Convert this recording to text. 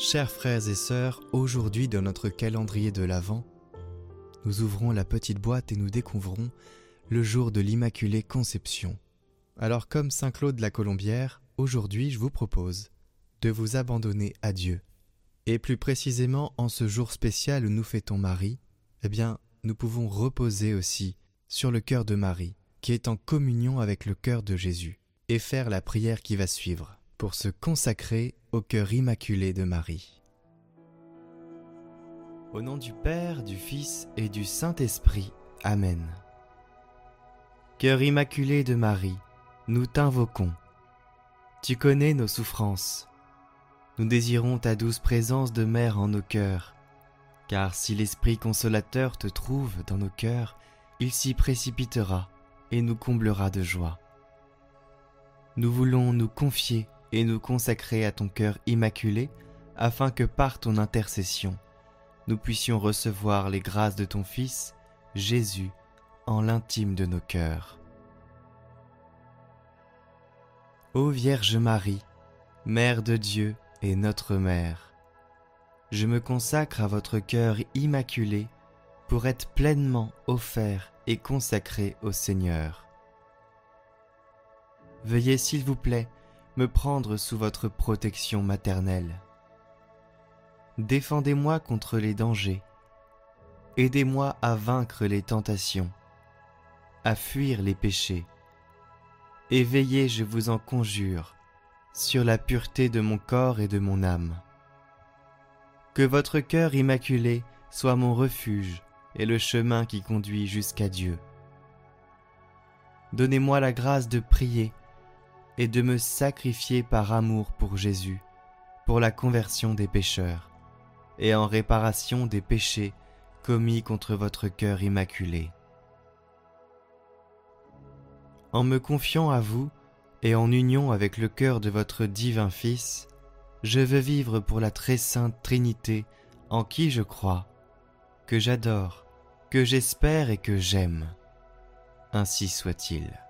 Chers frères et sœurs, aujourd'hui dans notre calendrier de l'Avent, nous ouvrons la petite boîte et nous découvrons le jour de l'Immaculée Conception. Alors comme Saint Claude la Colombière, aujourd'hui je vous propose de vous abandonner à Dieu. Et plus précisément en ce jour spécial où nous fêtons Marie, eh bien nous pouvons reposer aussi sur le cœur de Marie, qui est en communion avec le cœur de Jésus, et faire la prière qui va suivre pour se consacrer au cœur immaculé de Marie. Au nom du Père, du Fils et du Saint-Esprit. Amen. Cœur immaculé de Marie, nous t'invoquons. Tu connais nos souffrances. Nous désirons ta douce présence de mère en nos cœurs, car si l'Esprit consolateur te trouve dans nos cœurs, il s'y précipitera et nous comblera de joie. Nous voulons nous confier et nous consacrer à ton cœur immaculé, afin que par ton intercession, nous puissions recevoir les grâces de ton Fils, Jésus, en l'intime de nos cœurs. Ô Vierge Marie, Mère de Dieu et notre Mère, je me consacre à votre cœur immaculé pour être pleinement offert et consacré au Seigneur. Veuillez s'il vous plaît me prendre sous votre protection maternelle. Défendez-moi contre les dangers. Aidez-moi à vaincre les tentations, à fuir les péchés. Et veillez, je vous en conjure, sur la pureté de mon corps et de mon âme. Que votre cœur immaculé soit mon refuge et le chemin qui conduit jusqu'à Dieu. Donnez-moi la grâce de prier et de me sacrifier par amour pour Jésus, pour la conversion des pécheurs, et en réparation des péchés commis contre votre cœur immaculé. En me confiant à vous et en union avec le cœur de votre divin Fils, je veux vivre pour la très sainte Trinité en qui je crois, que j'adore, que j'espère et que j'aime. Ainsi soit-il.